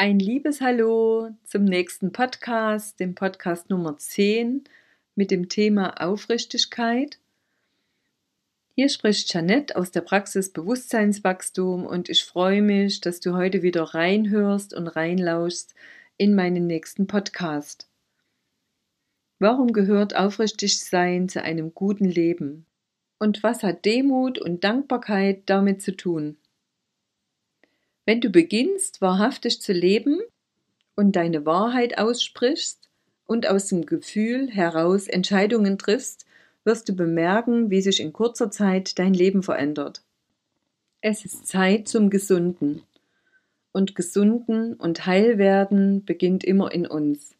Ein liebes Hallo zum nächsten Podcast, dem Podcast Nummer 10 mit dem Thema Aufrichtigkeit. Hier spricht Janette aus der Praxis Bewusstseinswachstum und ich freue mich, dass du heute wieder reinhörst und reinlauschst in meinen nächsten Podcast. Warum gehört Aufrichtigsein zu einem guten Leben? Und was hat Demut und Dankbarkeit damit zu tun? Wenn du beginnst, wahrhaftig zu leben und deine Wahrheit aussprichst und aus dem Gefühl heraus Entscheidungen triffst, wirst du bemerken, wie sich in kurzer Zeit dein Leben verändert. Es ist Zeit zum Gesunden. Und Gesunden und Heilwerden beginnt immer in uns.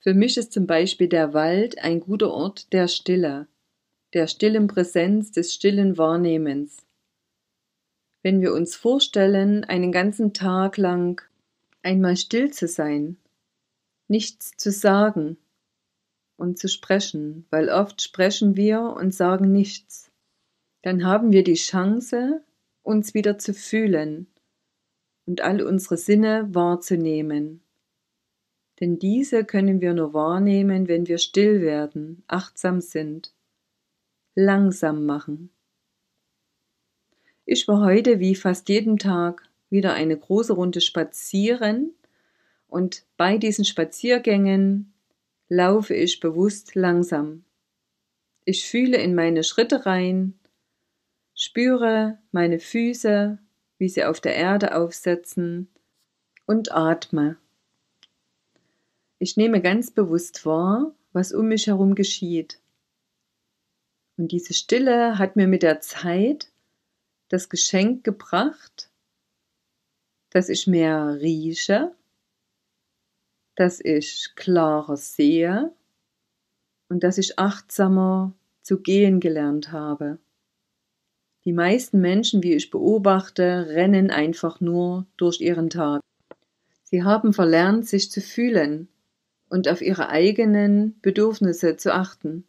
Für mich ist zum Beispiel der Wald ein guter Ort der Stille, der stillen Präsenz, des stillen Wahrnehmens. Wenn wir uns vorstellen, einen ganzen Tag lang einmal still zu sein, nichts zu sagen und zu sprechen, weil oft sprechen wir und sagen nichts, dann haben wir die Chance, uns wieder zu fühlen und all unsere Sinne wahrzunehmen. Denn diese können wir nur wahrnehmen, wenn wir still werden, achtsam sind, langsam machen. Ich war heute wie fast jeden Tag wieder eine große Runde spazieren und bei diesen Spaziergängen laufe ich bewusst langsam. Ich fühle in meine Schritte rein, spüre meine Füße, wie sie auf der Erde aufsetzen und atme. Ich nehme ganz bewusst wahr, was um mich herum geschieht. Und diese Stille hat mir mit der Zeit das Geschenk gebracht, dass ich mehr rieche, dass ich klarer sehe und dass ich achtsamer zu gehen gelernt habe. Die meisten Menschen, wie ich beobachte, rennen einfach nur durch ihren Tag. Sie haben verlernt, sich zu fühlen und auf ihre eigenen Bedürfnisse zu achten.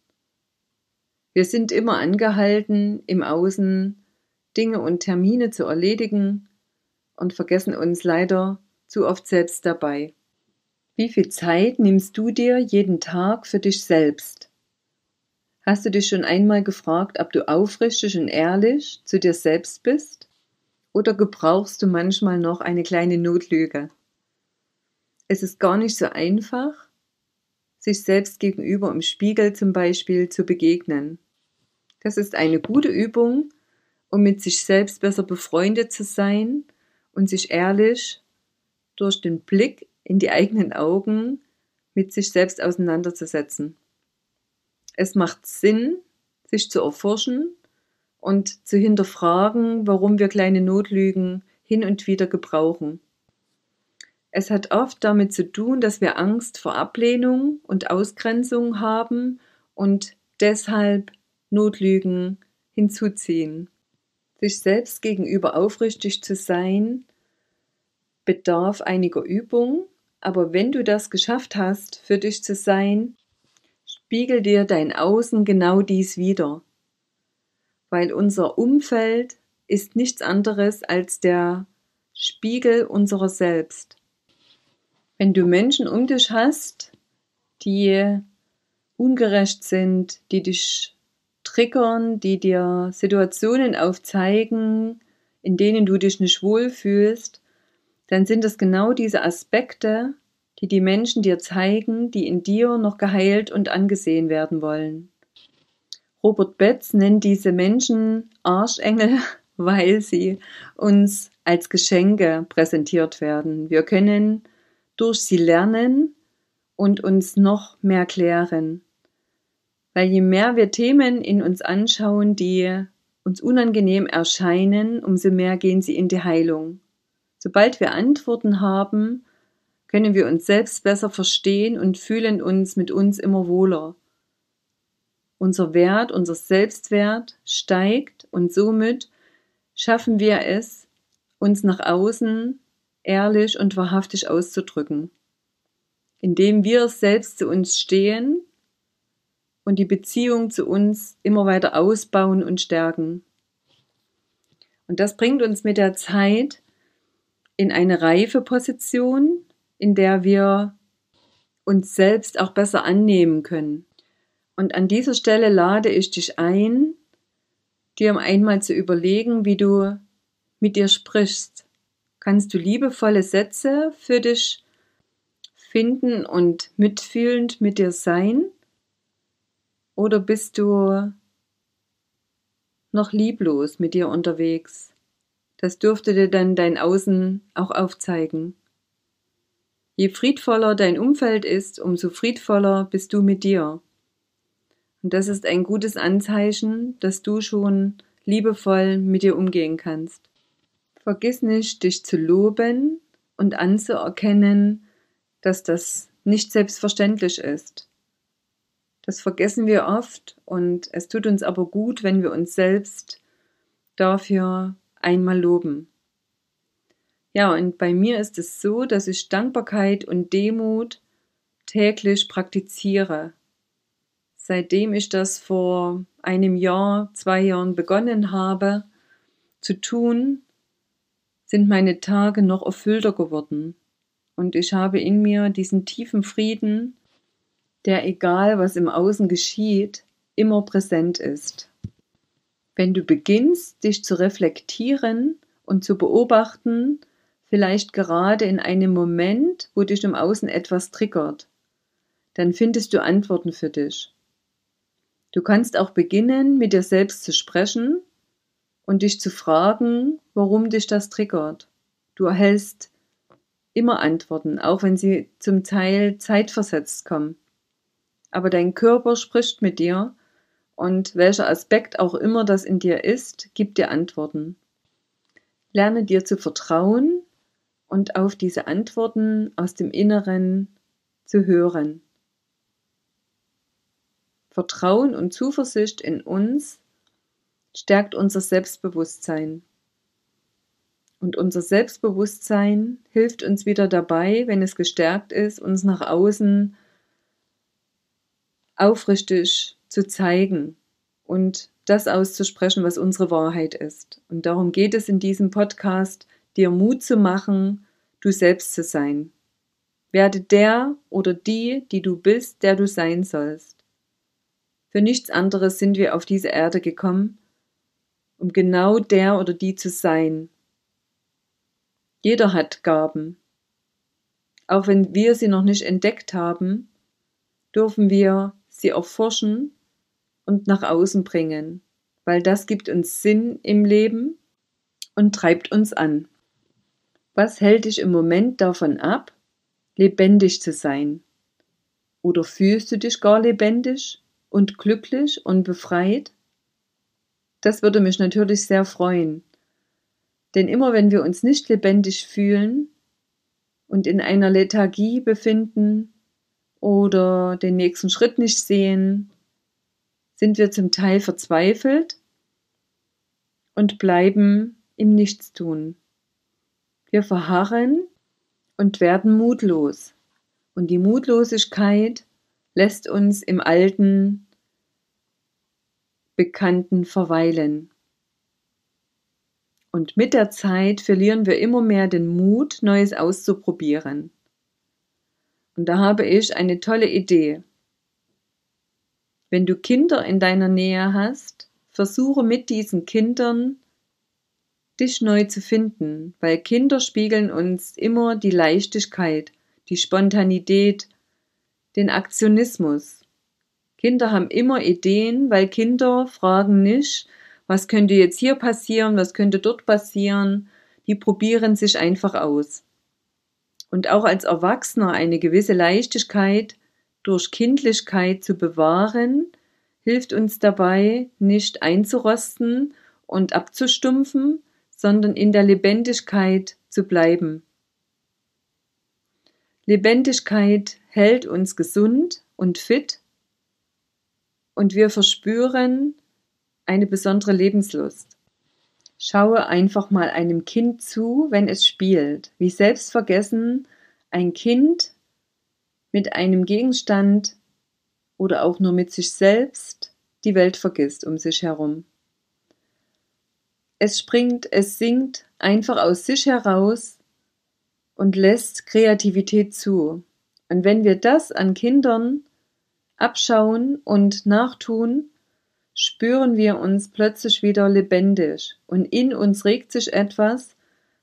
Wir sind immer angehalten, im Außen Dinge und Termine zu erledigen und vergessen uns leider zu oft selbst dabei. Wie viel Zeit nimmst du dir jeden Tag für dich selbst? Hast du dich schon einmal gefragt, ob du aufrichtig und ehrlich zu dir selbst bist? Oder gebrauchst du manchmal noch eine kleine Notlüge? Es ist gar nicht so einfach, sich selbst gegenüber im Spiegel zum Beispiel zu begegnen. Das ist eine gute Übung, um mit sich selbst besser befreundet zu sein und sich ehrlich durch den Blick in die eigenen Augen mit sich selbst auseinanderzusetzen. Es macht Sinn, sich zu erforschen und zu hinterfragen, warum wir kleine Notlügen hin und wieder gebrauchen. Es hat oft damit zu tun, dass wir Angst vor Ablehnung und Ausgrenzung haben und deshalb Notlügen hinzuziehen. Sich selbst gegenüber aufrichtig zu sein, bedarf einiger Übung, aber wenn du das geschafft hast, für dich zu sein, spiegel dir dein Außen genau dies wieder. Weil unser Umfeld ist nichts anderes als der Spiegel unserer selbst. Wenn du Menschen um dich hast, die ungerecht sind, die dich triggern, die dir Situationen aufzeigen, in denen du dich nicht wohlfühlst, dann sind es genau diese Aspekte, die die Menschen dir zeigen, die in dir noch geheilt und angesehen werden wollen. Robert Betz nennt diese Menschen Arschengel, weil sie uns als Geschenke präsentiert werden. Wir können durch sie lernen und uns noch mehr klären. Weil je mehr wir Themen in uns anschauen, die uns unangenehm erscheinen, umso mehr gehen sie in die Heilung. Sobald wir Antworten haben, können wir uns selbst besser verstehen und fühlen uns mit uns immer wohler. Unser Wert, unser Selbstwert steigt und somit schaffen wir es, uns nach außen ehrlich und wahrhaftig auszudrücken, indem wir selbst zu uns stehen und die Beziehung zu uns immer weiter ausbauen und stärken. Und das bringt uns mit der Zeit in eine reife Position, in der wir uns selbst auch besser annehmen können. Und an dieser Stelle lade ich dich ein, dir einmal zu überlegen, wie du mit dir sprichst. Kannst du liebevolle Sätze für dich finden und mitfühlend mit dir sein? Oder bist du noch lieblos mit dir unterwegs? Das dürfte dir dann dein Außen auch aufzeigen. Je friedvoller dein Umfeld ist, umso friedvoller bist du mit dir. Und das ist ein gutes Anzeichen, dass du schon liebevoll mit dir umgehen kannst. Vergiss nicht, dich zu loben und anzuerkennen, dass das nicht selbstverständlich ist. Das vergessen wir oft und es tut uns aber gut, wenn wir uns selbst dafür einmal loben. Ja, und bei mir ist es so, dass ich Dankbarkeit und Demut täglich praktiziere seitdem ich das vor einem Jahr, zwei Jahren begonnen habe zu tun, sind meine Tage noch erfüllter geworden. Und ich habe in mir diesen tiefen Frieden, der egal was im Außen geschieht, immer präsent ist. Wenn du beginnst, dich zu reflektieren und zu beobachten, vielleicht gerade in einem Moment, wo dich im Außen etwas triggert, dann findest du Antworten für dich. Du kannst auch beginnen, mit dir selbst zu sprechen und dich zu fragen, warum dich das triggert. Du erhältst immer Antworten, auch wenn sie zum Teil zeitversetzt kommen. Aber dein Körper spricht mit dir und welcher Aspekt auch immer das in dir ist, gibt dir Antworten. Lerne dir zu vertrauen und auf diese Antworten aus dem Inneren zu hören. Vertrauen und Zuversicht in uns stärkt unser Selbstbewusstsein. Und unser Selbstbewusstsein hilft uns wieder dabei, wenn es gestärkt ist, uns nach außen aufrichtig zu zeigen und das auszusprechen, was unsere Wahrheit ist. Und darum geht es in diesem Podcast, dir Mut zu machen, du selbst zu sein. Werde der oder die, die du bist, der du sein sollst. Für nichts anderes sind wir auf diese Erde gekommen, um genau der oder die zu sein. Jeder hat Gaben. Auch wenn wir sie noch nicht entdeckt haben, dürfen wir sie erforschen und nach außen bringen, weil das gibt uns Sinn im Leben und treibt uns an. Was hält dich im Moment davon ab, lebendig zu sein? Oder fühlst du dich gar lebendig? und glücklich und befreit? Das würde mich natürlich sehr freuen. Denn immer wenn wir uns nicht lebendig fühlen und in einer Lethargie befinden oder den nächsten Schritt nicht sehen, sind wir zum Teil verzweifelt und bleiben im Nichtstun. Wir verharren und werden mutlos. Und die Mutlosigkeit lässt uns im alten Bekannten verweilen. Und mit der Zeit verlieren wir immer mehr den Mut, Neues auszuprobieren. Und da habe ich eine tolle Idee. Wenn du Kinder in deiner Nähe hast, versuche mit diesen Kindern dich neu zu finden, weil Kinder spiegeln uns immer die Leichtigkeit, die Spontanität den Aktionismus. Kinder haben immer Ideen, weil Kinder fragen nicht, was könnte jetzt hier passieren, was könnte dort passieren. Die probieren sich einfach aus. Und auch als Erwachsener eine gewisse Leichtigkeit durch Kindlichkeit zu bewahren, hilft uns dabei, nicht einzurosten und abzustumpfen, sondern in der Lebendigkeit zu bleiben. Lebendigkeit hält uns gesund und fit und wir verspüren eine besondere Lebenslust. Schaue einfach mal einem Kind zu, wenn es spielt, wie selbstvergessen ein Kind mit einem Gegenstand oder auch nur mit sich selbst die Welt vergisst um sich herum. Es springt, es singt einfach aus sich heraus und lässt Kreativität zu. Und wenn wir das an Kindern abschauen und nachtun, spüren wir uns plötzlich wieder lebendig und in uns regt sich etwas,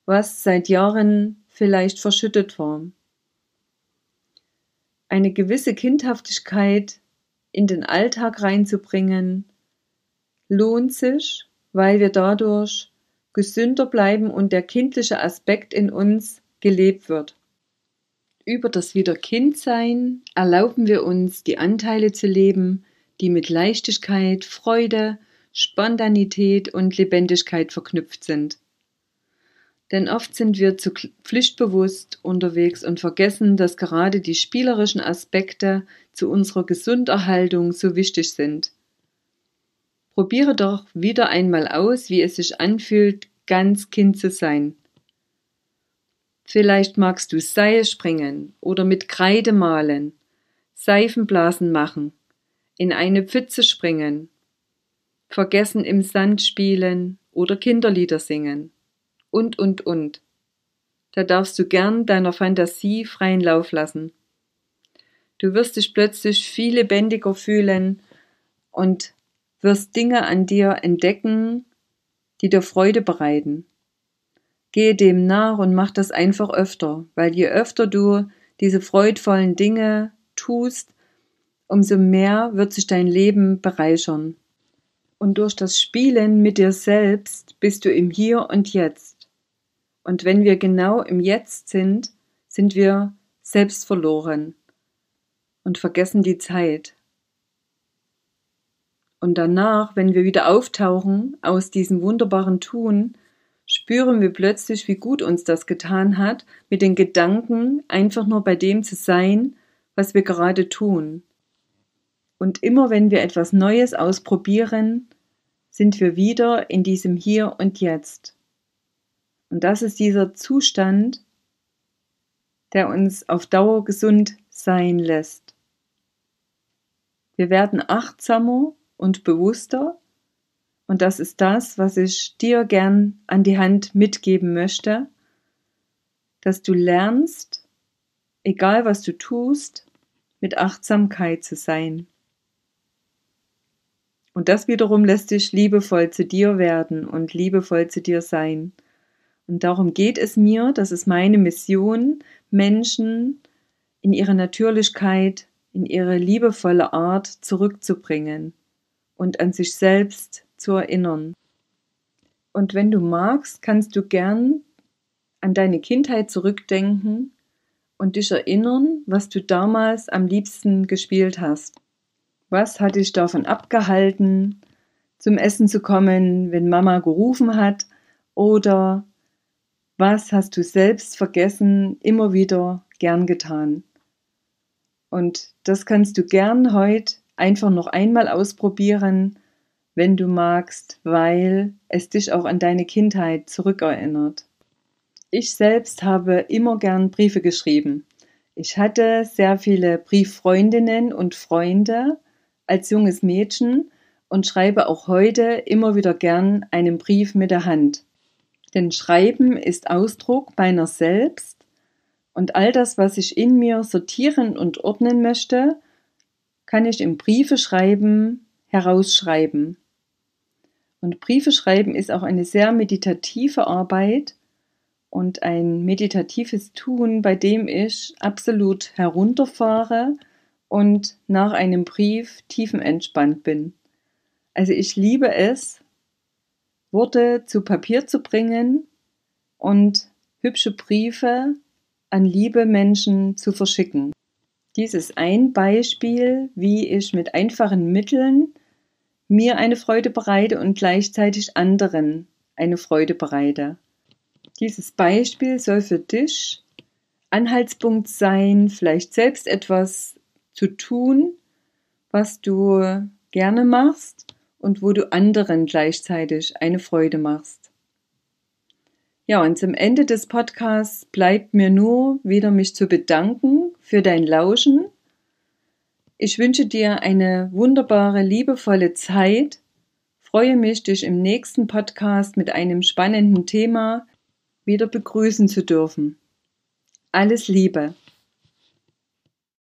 was seit Jahren vielleicht verschüttet war. Eine gewisse Kindhaftigkeit in den Alltag reinzubringen, lohnt sich, weil wir dadurch gesünder bleiben und der kindliche Aspekt in uns gelebt wird. Über das Wiederkindsein erlauben wir uns, die Anteile zu leben, die mit Leichtigkeit, Freude, Spontanität und Lebendigkeit verknüpft sind. Denn oft sind wir zu pflichtbewusst unterwegs und vergessen, dass gerade die spielerischen Aspekte zu unserer Gesunderhaltung so wichtig sind. Probiere doch wieder einmal aus, wie es sich anfühlt, ganz Kind zu sein. Vielleicht magst du Seil springen oder mit Kreide malen, Seifenblasen machen, in eine Pfütze springen, vergessen im Sand spielen oder Kinderlieder singen und, und, und. Da darfst du gern deiner Fantasie freien Lauf lassen. Du wirst dich plötzlich viel lebendiger fühlen und wirst Dinge an dir entdecken, die dir Freude bereiten. Gehe dem nach und mach das einfach öfter, weil je öfter du diese freudvollen Dinge tust, umso mehr wird sich dein Leben bereichern. Und durch das Spielen mit dir selbst bist du im Hier und Jetzt. Und wenn wir genau im Jetzt sind, sind wir selbst verloren und vergessen die Zeit. Und danach, wenn wir wieder auftauchen aus diesem wunderbaren Tun, spüren wir plötzlich, wie gut uns das getan hat, mit den Gedanken einfach nur bei dem zu sein, was wir gerade tun. Und immer wenn wir etwas Neues ausprobieren, sind wir wieder in diesem Hier und Jetzt. Und das ist dieser Zustand, der uns auf Dauer gesund sein lässt. Wir werden achtsamer und bewusster. Und das ist das, was ich dir gern an die Hand mitgeben möchte, dass du lernst, egal was du tust, mit Achtsamkeit zu sein. Und das wiederum lässt dich liebevoll zu dir werden und liebevoll zu dir sein. Und darum geht es mir, das ist meine Mission, Menschen in ihre Natürlichkeit, in ihre liebevolle Art zurückzubringen und an sich selbst zu erinnern. Und wenn du magst, kannst du gern an deine Kindheit zurückdenken und dich erinnern, was du damals am liebsten gespielt hast. Was hat dich davon abgehalten, zum Essen zu kommen, wenn Mama gerufen hat? Oder was hast du selbst vergessen, immer wieder gern getan? Und das kannst du gern heute einfach noch einmal ausprobieren, wenn du magst, weil es dich auch an deine Kindheit zurückerinnert. Ich selbst habe immer gern Briefe geschrieben. Ich hatte sehr viele Brieffreundinnen und Freunde als junges Mädchen und schreibe auch heute immer wieder gern einen Brief mit der Hand. Denn Schreiben ist Ausdruck meiner selbst und all das, was ich in mir sortieren und ordnen möchte, kann ich im Briefe schreiben herausschreiben. Und Briefe schreiben ist auch eine sehr meditative Arbeit und ein meditatives Tun, bei dem ich absolut herunterfahre und nach einem Brief tiefenentspannt bin. Also ich liebe es, Worte zu Papier zu bringen und hübsche Briefe an liebe Menschen zu verschicken. Dies ist ein Beispiel, wie ich mit einfachen Mitteln mir eine Freude bereite und gleichzeitig anderen eine Freude bereite. Dieses Beispiel soll für dich Anhaltspunkt sein, vielleicht selbst etwas zu tun, was du gerne machst und wo du anderen gleichzeitig eine Freude machst. Ja, und zum Ende des Podcasts bleibt mir nur wieder mich zu bedanken für dein Lauschen. Ich wünsche dir eine wunderbare, liebevolle Zeit, freue mich, dich im nächsten Podcast mit einem spannenden Thema wieder begrüßen zu dürfen. Alles Liebe!